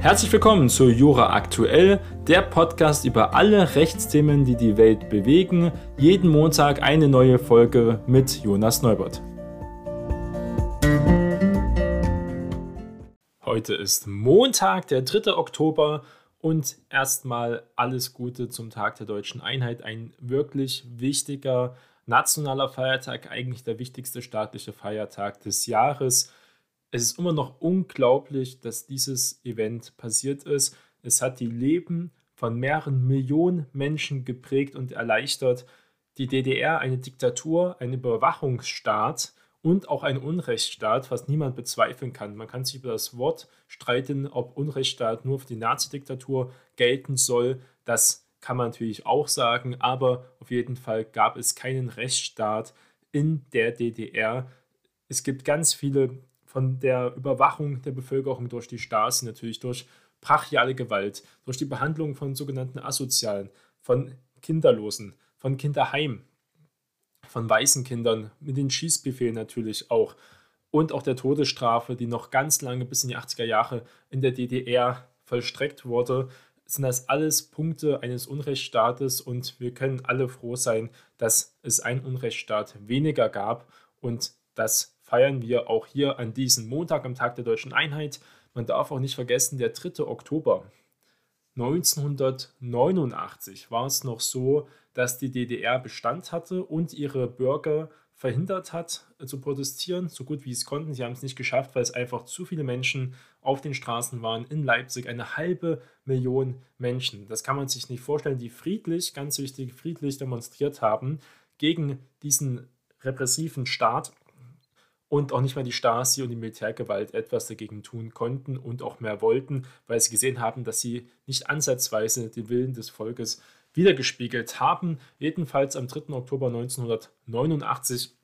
Herzlich willkommen zu Jura Aktuell, der Podcast über alle Rechtsthemen, die die Welt bewegen. Jeden Montag eine neue Folge mit Jonas Neubert. Heute ist Montag, der 3. Oktober und erstmal alles Gute zum Tag der deutschen Einheit. Ein wirklich wichtiger nationaler Feiertag, eigentlich der wichtigste staatliche Feiertag des Jahres. Es ist immer noch unglaublich, dass dieses Event passiert ist. Es hat die Leben von mehreren Millionen Menschen geprägt und erleichtert. Die DDR, eine Diktatur, ein Überwachungsstaat und auch ein Unrechtsstaat, was niemand bezweifeln kann. Man kann sich über das Wort streiten, ob Unrechtsstaat nur für die Nazi-Diktatur gelten soll. Das kann man natürlich auch sagen, aber auf jeden Fall gab es keinen Rechtsstaat in der DDR. Es gibt ganz viele von der Überwachung der Bevölkerung durch die Stasi, natürlich durch brachiale Gewalt, durch die Behandlung von sogenannten Asozialen, von Kinderlosen, von Kinderheim, von weißen Kindern, mit den Schießbefehlen natürlich auch. Und auch der Todesstrafe, die noch ganz lange bis in die 80er Jahre in der DDR vollstreckt wurde sind das alles Punkte eines Unrechtsstaates. Und wir können alle froh sein, dass es einen Unrechtsstaat weniger gab und das feiern wir auch hier an diesem Montag am Tag der deutschen Einheit. Man darf auch nicht vergessen, der 3. Oktober 1989 war es noch so, dass die DDR Bestand hatte und ihre Bürger verhindert hat, äh, zu protestieren, so gut wie es konnten. Sie haben es nicht geschafft, weil es einfach zu viele Menschen auf den Straßen waren. In Leipzig eine halbe Million Menschen. Das kann man sich nicht vorstellen, die friedlich, ganz wichtig, friedlich demonstriert haben gegen diesen repressiven Staat und auch nicht mal die Stasi und die Militärgewalt etwas dagegen tun konnten und auch mehr wollten, weil sie gesehen haben, dass sie nicht ansatzweise den Willen des Volkes wiedergespiegelt haben. Jedenfalls am 3. Oktober 1989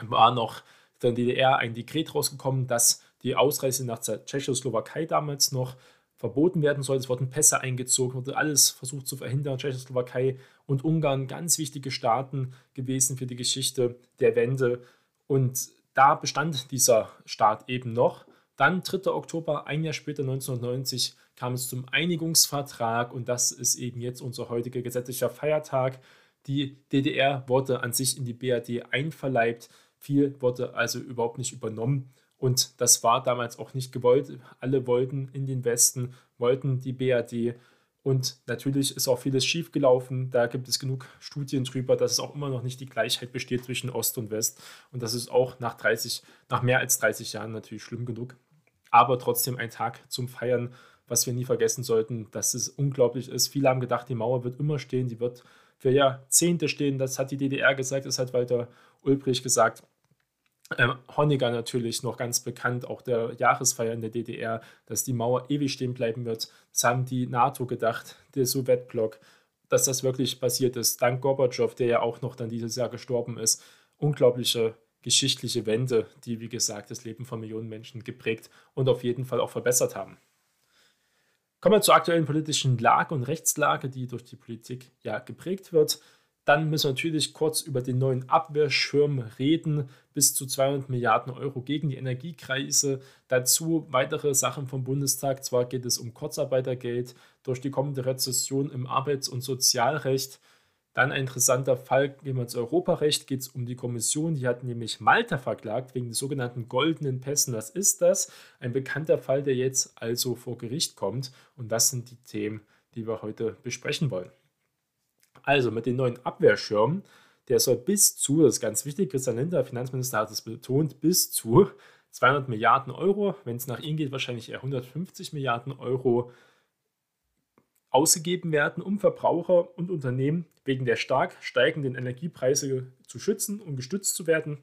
war noch der DDR ein Dekret rausgekommen, dass die Ausreise nach der Tschechoslowakei damals noch verboten werden soll. Es wurden Pässe eingezogen, wurde alles versucht zu verhindern. Tschechoslowakei und Ungarn ganz wichtige Staaten gewesen für die Geschichte der Wende. Und da bestand dieser Staat eben noch. Dann 3. Oktober, ein Jahr später, 1990, kam es zum Einigungsvertrag und das ist eben jetzt unser heutiger gesetzlicher Feiertag. Die DDR wurde an sich in die BRD einverleibt, viel wurde also überhaupt nicht übernommen und das war damals auch nicht gewollt. Alle wollten in den Westen, wollten die BRD und natürlich ist auch vieles schiefgelaufen. Da gibt es genug Studien drüber, dass es auch immer noch nicht die Gleichheit besteht zwischen Ost und West. Und das ist auch nach 30, nach mehr als 30 Jahren natürlich schlimm genug. Aber trotzdem ein Tag zum Feiern was wir nie vergessen sollten, dass es unglaublich ist. Viele haben gedacht, die Mauer wird immer stehen, die wird für Jahrzehnte stehen. Das hat die DDR gesagt, das hat Walter Ulbricht gesagt. Ähm, Honecker natürlich noch ganz bekannt, auch der Jahresfeier in der DDR, dass die Mauer ewig stehen bleiben wird. Das haben die NATO gedacht, der Sowjetblock, dass das wirklich passiert ist. Dank Gorbatschow, der ja auch noch dann dieses Jahr gestorben ist. Unglaubliche geschichtliche Wende, die, wie gesagt, das Leben von Millionen Menschen geprägt und auf jeden Fall auch verbessert haben. Kommen wir zur aktuellen politischen Lage und Rechtslage, die durch die Politik ja geprägt wird. Dann müssen wir natürlich kurz über den neuen Abwehrschirm reden, bis zu 200 Milliarden Euro gegen die Energiekrise. Dazu weitere Sachen vom Bundestag. Zwar geht es um Kurzarbeitergeld durch die kommende Rezession im Arbeits- und Sozialrecht. Dann ein interessanter Fall, gehen wir ins Europarecht, geht es um die Kommission, die hat nämlich Malta verklagt wegen des sogenannten goldenen Pässen. Was ist das? Ein bekannter Fall, der jetzt also vor Gericht kommt. Und das sind die Themen, die wir heute besprechen wollen. Also mit dem neuen Abwehrschirm, der soll bis zu, das ist ganz wichtig, Christian Lindner, Finanzminister, hat es betont, bis zu 200 Milliarden Euro, wenn es nach ihm geht, wahrscheinlich eher 150 Milliarden Euro ausgegeben werden, um Verbraucher und Unternehmen wegen der stark steigenden Energiepreise zu schützen und gestützt zu werden.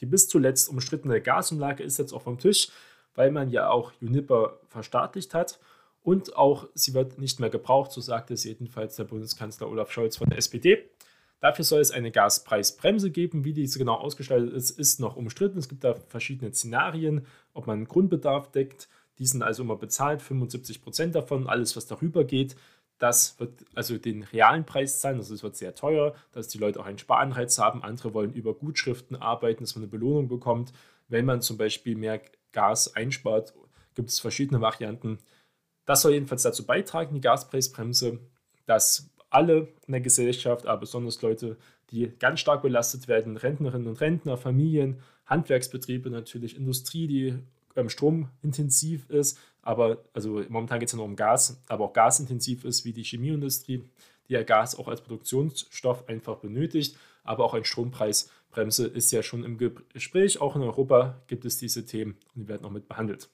Die bis zuletzt umstrittene Gasumlage ist jetzt auch vom Tisch, weil man ja auch Juniper verstaatlicht hat und auch sie wird nicht mehr gebraucht, so sagte es jedenfalls der Bundeskanzler Olaf Scholz von der SPD. Dafür soll es eine Gaspreisbremse geben. Wie diese genau ausgestaltet ist, ist noch umstritten. Es gibt da verschiedene Szenarien, ob man Grundbedarf deckt, die sind also immer bezahlt, 75 Prozent davon. Alles, was darüber geht, das wird also den realen Preis zahlen. Also es wird sehr teuer, dass die Leute auch einen Sparanreiz haben. Andere wollen über Gutschriften arbeiten, dass man eine Belohnung bekommt. Wenn man zum Beispiel mehr Gas einspart, gibt es verschiedene Varianten. Das soll jedenfalls dazu beitragen, die Gaspreisbremse, dass alle in der Gesellschaft, aber besonders Leute, die ganz stark belastet werden, Rentnerinnen und Rentner, Familien, Handwerksbetriebe natürlich, Industrie, die ähm, stromintensiv ist, aber also momentan geht es ja nur um Gas, aber auch gasintensiv ist, wie die Chemieindustrie, die ja Gas auch als Produktionsstoff einfach benötigt, aber auch ein Strompreisbremse ist ja schon im Gespräch. Auch in Europa gibt es diese Themen und die werden auch mit behandelt.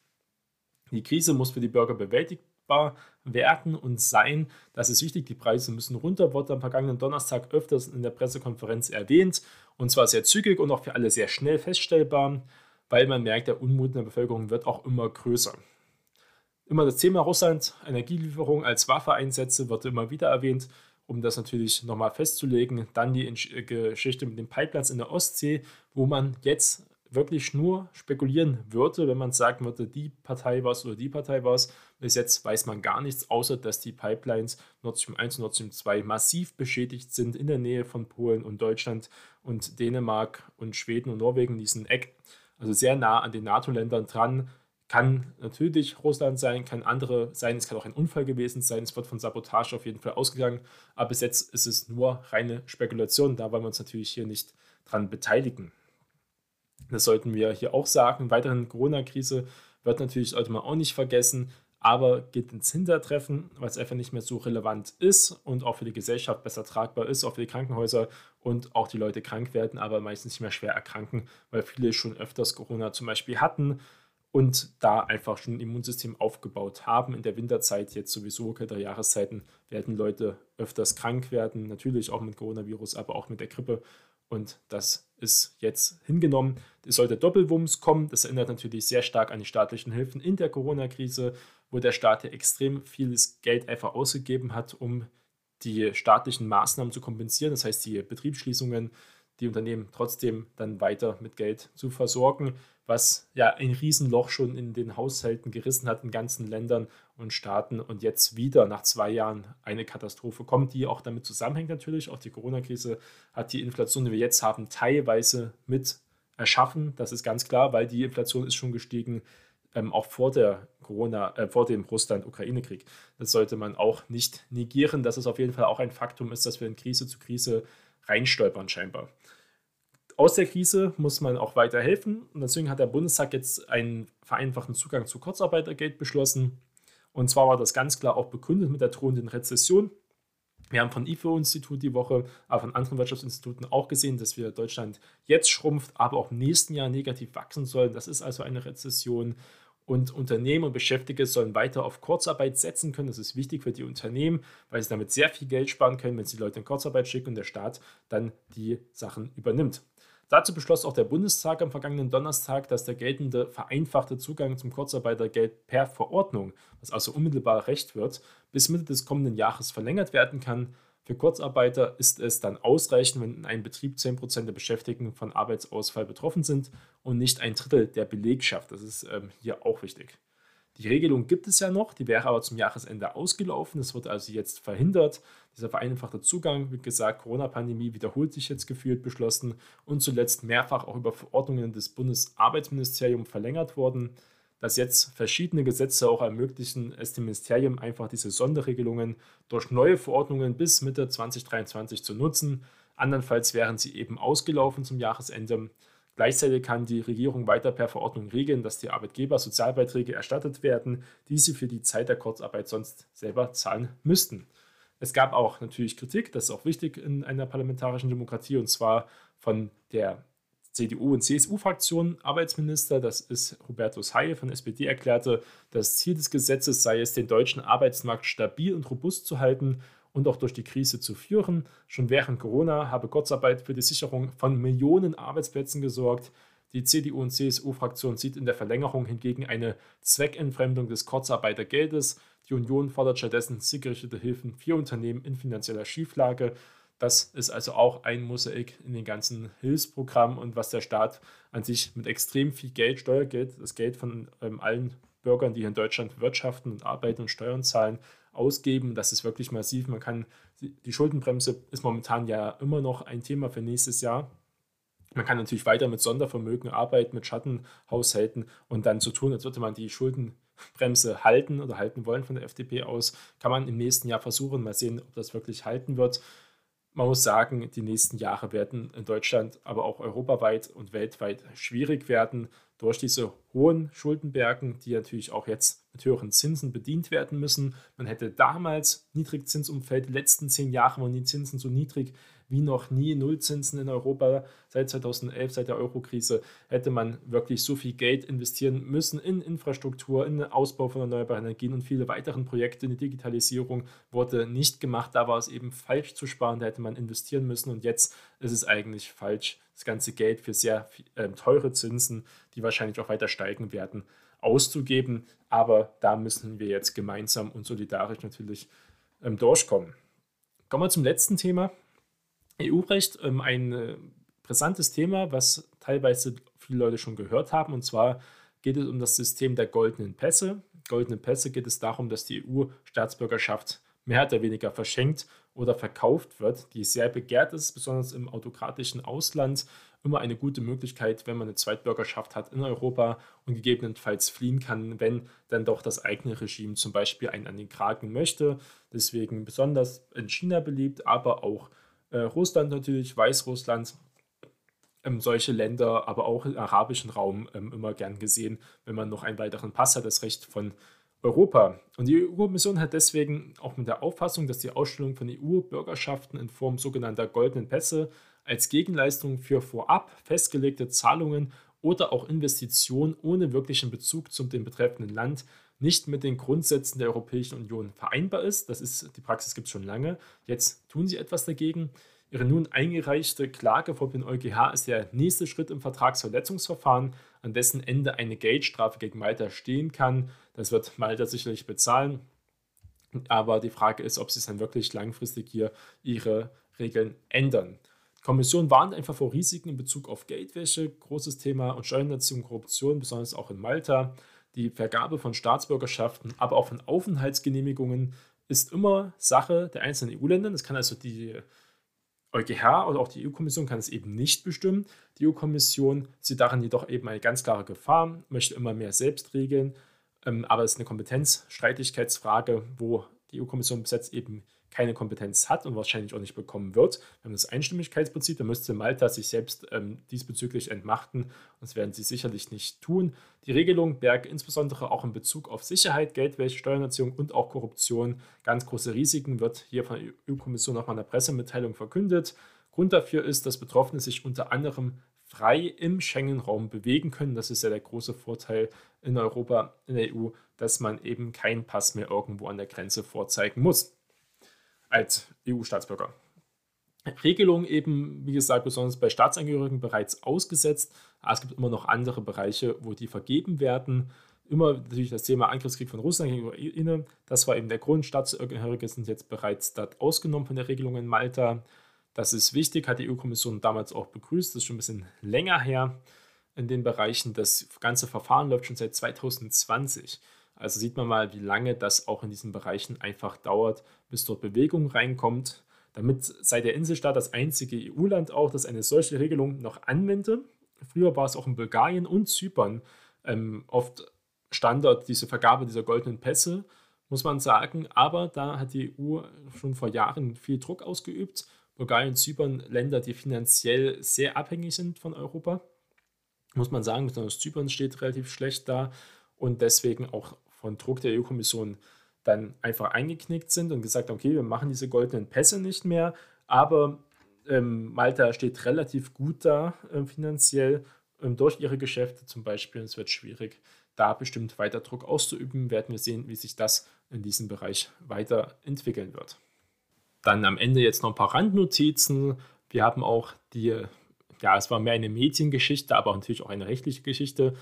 Die Krise muss für die Bürger bewältigbar werden und sein. Das ist wichtig. Die Preise müssen runter, wurde am vergangenen Donnerstag öfters in der Pressekonferenz erwähnt. Und zwar sehr zügig und auch für alle sehr schnell feststellbar, weil man merkt, der Unmut in der Bevölkerung wird auch immer größer. Immer das Thema Russland, Energielieferung als Waffeeinsätze wird immer wieder erwähnt, um das natürlich nochmal festzulegen. Dann die Geschichte mit den Pipelines in der Ostsee, wo man jetzt wirklich nur spekulieren würde, wenn man sagen würde, die Partei war es oder die Partei war es. Bis jetzt weiß man gar nichts, außer dass die Pipelines Nord Stream 1 und Nord Stream 2 massiv beschädigt sind in der Nähe von Polen und Deutschland und Dänemark und Schweden und Norwegen, diesen Eck, also sehr nah an den NATO-Ländern dran. Kann natürlich Russland sein, kann andere sein, es kann auch ein Unfall gewesen sein, es wird von Sabotage auf jeden Fall ausgegangen, aber bis jetzt ist es nur reine Spekulation, da wollen wir uns natürlich hier nicht dran beteiligen. Das sollten wir hier auch sagen. Weiterhin Corona-Krise wird natürlich, sollte man auch nicht vergessen, aber geht ins Hintertreffen, weil es einfach nicht mehr so relevant ist und auch für die Gesellschaft besser tragbar ist, auch für die Krankenhäuser und auch die Leute krank werden, aber meistens nicht mehr schwer erkranken, weil viele schon öfters Corona zum Beispiel hatten und da einfach schon ein Immunsystem aufgebaut haben. In der Winterzeit, jetzt sowieso kältere Jahreszeiten, werden Leute öfters krank werden, natürlich auch mit Coronavirus, aber auch mit der Grippe und das ist jetzt hingenommen. Es sollte Doppelwumms kommen. Das erinnert natürlich sehr stark an die staatlichen Hilfen in der Corona-Krise, wo der Staat ja extrem vieles Geld einfach ausgegeben hat, um die staatlichen Maßnahmen zu kompensieren. Das heißt, die Betriebsschließungen, die Unternehmen trotzdem dann weiter mit Geld zu versorgen was ja ein Riesenloch schon in den Haushalten gerissen hat in ganzen Ländern und Staaten und jetzt wieder nach zwei Jahren eine Katastrophe kommt, die auch damit zusammenhängt natürlich. Auch die Corona-Krise hat die Inflation, die wir jetzt haben, teilweise mit erschaffen. Das ist ganz klar, weil die Inflation ist schon gestiegen, ähm, auch vor der Corona, äh, vor dem Russland-Ukraine-Krieg. Das sollte man auch nicht negieren, dass es auf jeden Fall auch ein Faktum ist, dass wir in Krise zu Krise reinstolpern scheinbar aus der Krise muss man auch weiter helfen. Und deswegen hat der Bundestag jetzt einen vereinfachten Zugang zu Kurzarbeitergeld beschlossen. Und zwar war das ganz klar auch begründet mit der drohenden Rezession. Wir haben von IFO-Institut die Woche, aber von anderen Wirtschaftsinstituten auch gesehen, dass wir Deutschland jetzt schrumpft, aber auch im nächsten Jahr negativ wachsen sollen. Das ist also eine Rezession. Und Unternehmen und Beschäftigte sollen weiter auf Kurzarbeit setzen können. Das ist wichtig für die Unternehmen, weil sie damit sehr viel Geld sparen können, wenn sie Leute in Kurzarbeit schicken und der Staat dann die Sachen übernimmt. Dazu beschloss auch der Bundestag am vergangenen Donnerstag, dass der geltende vereinfachte Zugang zum Kurzarbeitergeld per Verordnung, was also unmittelbar Recht wird, bis Mitte des kommenden Jahres verlängert werden kann. Für Kurzarbeiter ist es dann ausreichend, wenn in einem Betrieb 10% der Beschäftigten von Arbeitsausfall betroffen sind und nicht ein Drittel der Belegschaft. Das ist ähm, hier auch wichtig. Die Regelung gibt es ja noch, die wäre aber zum Jahresende ausgelaufen. Das wird also jetzt verhindert. Dieser vereinfachte Zugang, wie gesagt, Corona-Pandemie wiederholt sich jetzt gefühlt beschlossen und zuletzt mehrfach auch über Verordnungen des Bundesarbeitsministeriums verlängert worden. Dass jetzt verschiedene Gesetze auch ermöglichen, es dem Ministerium einfach diese Sonderregelungen durch neue Verordnungen bis Mitte 2023 zu nutzen. Andernfalls wären sie eben ausgelaufen zum Jahresende. Gleichzeitig kann die Regierung weiter per Verordnung regeln, dass die Arbeitgeber Sozialbeiträge erstattet werden, die sie für die Zeit der Kurzarbeit sonst selber zahlen müssten. Es gab auch natürlich Kritik, das ist auch wichtig in einer parlamentarischen Demokratie, und zwar von der CDU- und CSU-Fraktion Arbeitsminister, das ist Hubertus Heil von SPD, erklärte, das Ziel des Gesetzes sei es, den deutschen Arbeitsmarkt stabil und robust zu halten und auch durch die Krise zu führen. Schon während Corona habe Kurzarbeit für die Sicherung von Millionen Arbeitsplätzen gesorgt. Die CDU- und CSU-Fraktion sieht in der Verlängerung hingegen eine Zweckentfremdung des Kurzarbeitergeldes. Die Union fordert stattdessen zielgerichtete Hilfen für Unternehmen in finanzieller Schieflage. Das ist also auch ein Mosaik in den ganzen Hilfsprogrammen und was der Staat an sich mit extrem viel Geld, Steuergeld, das Geld von ähm, allen Bürgern, die hier in Deutschland wirtschaften und arbeiten und Steuern zahlen, ausgeben. Das ist wirklich massiv. Man kann, die Schuldenbremse ist momentan ja immer noch ein Thema für nächstes Jahr. Man kann natürlich weiter mit Sondervermögen arbeiten, mit Schattenhaushalten und dann so tun, als würde man die Schulden Schuldenbremse halten oder halten wollen von der FDP aus. Kann man im nächsten Jahr versuchen, mal sehen, ob das wirklich halten wird. Man muss sagen, die nächsten Jahre werden in Deutschland, aber auch europaweit und weltweit schwierig werden durch diese hohen Schuldenbergen, die natürlich auch jetzt mit höheren Zinsen bedient werden müssen. Man hätte damals Niedrigzinsumfeld, die letzten zehn Jahre waren die Zinsen so niedrig wie noch nie. Nullzinsen in Europa seit 2011, seit der Eurokrise, hätte man wirklich so viel Geld investieren müssen in Infrastruktur, in den Ausbau von erneuerbaren Energien und viele weiteren Projekte. In die Digitalisierung wurde nicht gemacht. Da war es eben falsch zu sparen, da hätte man investieren müssen und jetzt ist es eigentlich falsch, das ganze Geld für sehr äh, teure Zinsen, die wahrscheinlich auch weiter steigen werden, auszugeben. Aber da müssen wir jetzt gemeinsam und solidarisch natürlich ähm, durchkommen. Kommen wir zum letzten Thema. EU-Recht, ähm, ein äh, brisantes Thema, was teilweise viele Leute schon gehört haben. Und zwar geht es um das System der goldenen Pässe. Goldene Pässe geht es darum, dass die EU-Staatsbürgerschaft mehr oder weniger verschenkt oder verkauft wird, die sehr begehrt ist, besonders im autokratischen Ausland. Immer eine gute Möglichkeit, wenn man eine Zweitbürgerschaft hat in Europa und gegebenenfalls fliehen kann, wenn dann doch das eigene Regime zum Beispiel einen an den Kragen möchte. Deswegen besonders in China beliebt, aber auch äh, Russland natürlich, Weißrussland, ähm, solche Länder, aber auch im arabischen Raum ähm, immer gern gesehen, wenn man noch einen weiteren Pass hat, das Recht von Europa. Und die EU-Kommission hat deswegen auch mit der Auffassung, dass die Ausstellung von EU-Bürgerschaften in Form sogenannter goldenen Pässe als Gegenleistung für vorab festgelegte Zahlungen oder auch Investitionen ohne wirklichen Bezug zum dem betreffenden Land nicht mit den Grundsätzen der Europäischen Union vereinbar ist. Das ist die Praxis gibt es schon lange. Jetzt tun sie etwas dagegen. Ihre nun eingereichte Klage vor dem EuGH ist der nächste Schritt im Vertragsverletzungsverfahren, an dessen Ende eine Geldstrafe gegen Malta stehen kann. Das wird Malta sicherlich bezahlen. Aber die Frage ist, ob sie dann wirklich langfristig hier ihre Regeln ändern. Kommission warnt einfach vor Risiken in Bezug auf Geldwäsche, großes Thema und Steuerhinterziehung Korruption, besonders auch in Malta. Die Vergabe von Staatsbürgerschaften, aber auch von Aufenthaltsgenehmigungen ist immer Sache der einzelnen EU-Länder. Das kann also die EuGH oder auch die EU-Kommission kann es eben nicht bestimmen. Die EU-Kommission sieht darin jedoch eben eine ganz klare Gefahr, möchte immer mehr selbst regeln, ähm, aber es ist eine Kompetenzstreitigkeitsfrage, wo die EU-Kommission bis jetzt eben keine Kompetenz hat und wahrscheinlich auch nicht bekommen wird. Wir haben das Einstimmigkeitsprinzip, da müsste Malta sich selbst ähm, diesbezüglich entmachten das werden sie sicherlich nicht tun. Die Regelung bergt insbesondere auch in Bezug auf Sicherheit, Geldwäsche, Steuererziehung und auch Korruption ganz große Risiken, wird hier von der EU-Kommission nochmal in der Pressemitteilung verkündet. Grund dafür ist, dass Betroffene sich unter anderem frei im Schengen-Raum bewegen können. Das ist ja der große Vorteil in Europa, in der EU, dass man eben keinen Pass mehr irgendwo an der Grenze vorzeigen muss als EU-Staatsbürger. Regelung eben, wie gesagt, besonders bei Staatsangehörigen bereits ausgesetzt. Es gibt immer noch andere Bereiche, wo die vergeben werden. Immer natürlich das Thema Angriffskrieg von Russland gegen Ukraine. Das war eben der Grund. Staatsangehörige sind jetzt bereits dort ausgenommen von der Regelung in Malta. Das ist wichtig, hat die EU-Kommission damals auch begrüßt. Das ist schon ein bisschen länger her in den Bereichen. Das ganze Verfahren läuft schon seit 2020. Also sieht man mal, wie lange das auch in diesen Bereichen einfach dauert, bis dort Bewegung reinkommt. Damit sei der Inselstaat das einzige EU-Land auch, das eine solche Regelung noch anwende. Früher war es auch in Bulgarien und Zypern ähm, oft Standard, diese Vergabe dieser goldenen Pässe, muss man sagen. Aber da hat die EU schon vor Jahren viel Druck ausgeübt. Bulgarien und Zypern, Länder, die finanziell sehr abhängig sind von Europa, muss man sagen. Besonders Zypern steht relativ schlecht da und deswegen auch von Druck der EU-Kommission dann einfach eingeknickt sind und gesagt, okay, wir machen diese goldenen Pässe nicht mehr, aber ähm, Malta steht relativ gut da äh, finanziell ähm, durch ihre Geschäfte zum Beispiel. Es wird schwierig, da bestimmt weiter Druck auszuüben. Werden wir sehen, wie sich das in diesem Bereich weiterentwickeln wird. Dann am Ende jetzt noch ein paar Randnotizen. Wir haben auch die, ja, es war mehr eine Mediengeschichte, aber natürlich auch eine rechtliche Geschichte,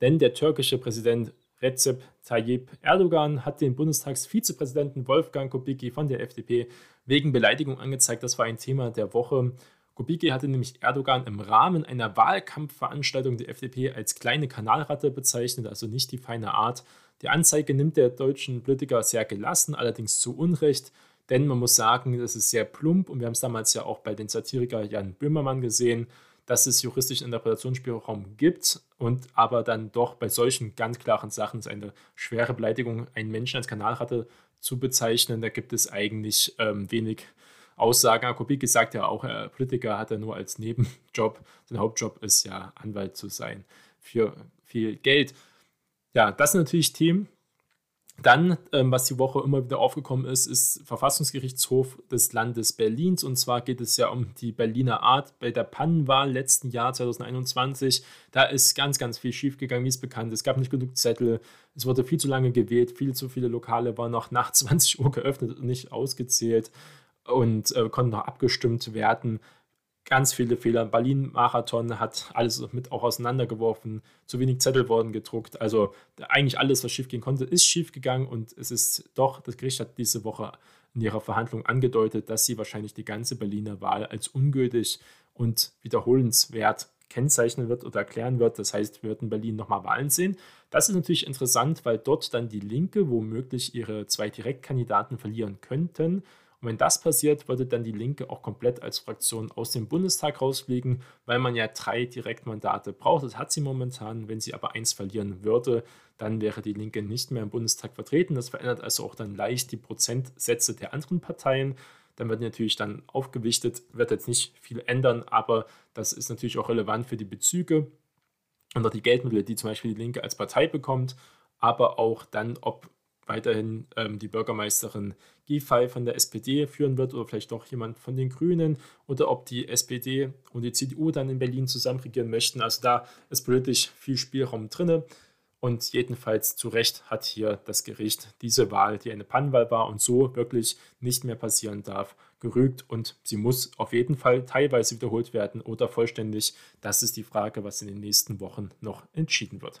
denn der türkische Präsident Recep Tayyip Erdogan hat den Bundestagsvizepräsidenten Wolfgang Kubicki von der FDP wegen Beleidigung angezeigt. Das war ein Thema der Woche. Kubicki hatte nämlich Erdogan im Rahmen einer Wahlkampfveranstaltung der FDP als kleine Kanalratte bezeichnet, also nicht die feine Art. Die Anzeige nimmt der deutschen Politiker sehr gelassen, allerdings zu Unrecht, denn man muss sagen, das ist sehr plump und wir haben es damals ja auch bei den Satiriker Jan Böhmermann gesehen. Dass es juristischen Interpretationsspielraum gibt und aber dann doch bei solchen ganz klaren Sachen ist eine schwere Beleidigung, einen Menschen als Kanalratte zu bezeichnen, da gibt es eigentlich ähm, wenig Aussagen. Kubicki sagt ja auch, äh, Politiker hat er nur als Nebenjob. Sein Hauptjob ist ja Anwalt zu sein für viel Geld. Ja, das sind natürlich Themen, dann, ähm, was die Woche immer wieder aufgekommen ist, ist Verfassungsgerichtshof des Landes Berlins. Und zwar geht es ja um die Berliner Art bei der Pannenwahl letzten Jahr 2021. Da ist ganz, ganz viel schiefgegangen, wie es bekannt ist. Es gab nicht genug Zettel, es wurde viel zu lange gewählt, viel zu viele Lokale waren noch nach 20 Uhr geöffnet und nicht ausgezählt und äh, konnten noch abgestimmt werden ganz viele Fehler. Berlin-Marathon hat alles mit auch auseinandergeworfen. Zu wenig Zettel wurden gedruckt. Also eigentlich alles, was schief gehen konnte, ist schief gegangen. Und es ist doch, das Gericht hat diese Woche in ihrer Verhandlung angedeutet, dass sie wahrscheinlich die ganze Berliner Wahl als ungültig und wiederholenswert kennzeichnen wird oder erklären wird. Das heißt, wir werden in Berlin nochmal Wahlen sehen. Das ist natürlich interessant, weil dort dann die Linke womöglich ihre zwei Direktkandidaten verlieren könnten. Und wenn das passiert, würde dann die Linke auch komplett als Fraktion aus dem Bundestag rausfliegen, weil man ja drei Direktmandate braucht. Das hat sie momentan. Wenn sie aber eins verlieren würde, dann wäre die Linke nicht mehr im Bundestag vertreten. Das verändert also auch dann leicht die Prozentsätze der anderen Parteien. Dann wird natürlich dann aufgewichtet, wird jetzt nicht viel ändern, aber das ist natürlich auch relevant für die Bezüge und auch die Geldmittel, die zum Beispiel die Linke als Partei bekommt, aber auch dann, ob weiterhin ähm, die Bürgermeisterin Giffey von der SPD führen wird oder vielleicht doch jemand von den Grünen oder ob die SPD und die CDU dann in Berlin zusammen regieren möchten. Also da ist politisch viel Spielraum drin. Und jedenfalls zu Recht hat hier das Gericht diese Wahl, die eine Pannenwahl war und so wirklich nicht mehr passieren darf, gerügt. Und sie muss auf jeden Fall teilweise wiederholt werden oder vollständig. Das ist die Frage, was in den nächsten Wochen noch entschieden wird.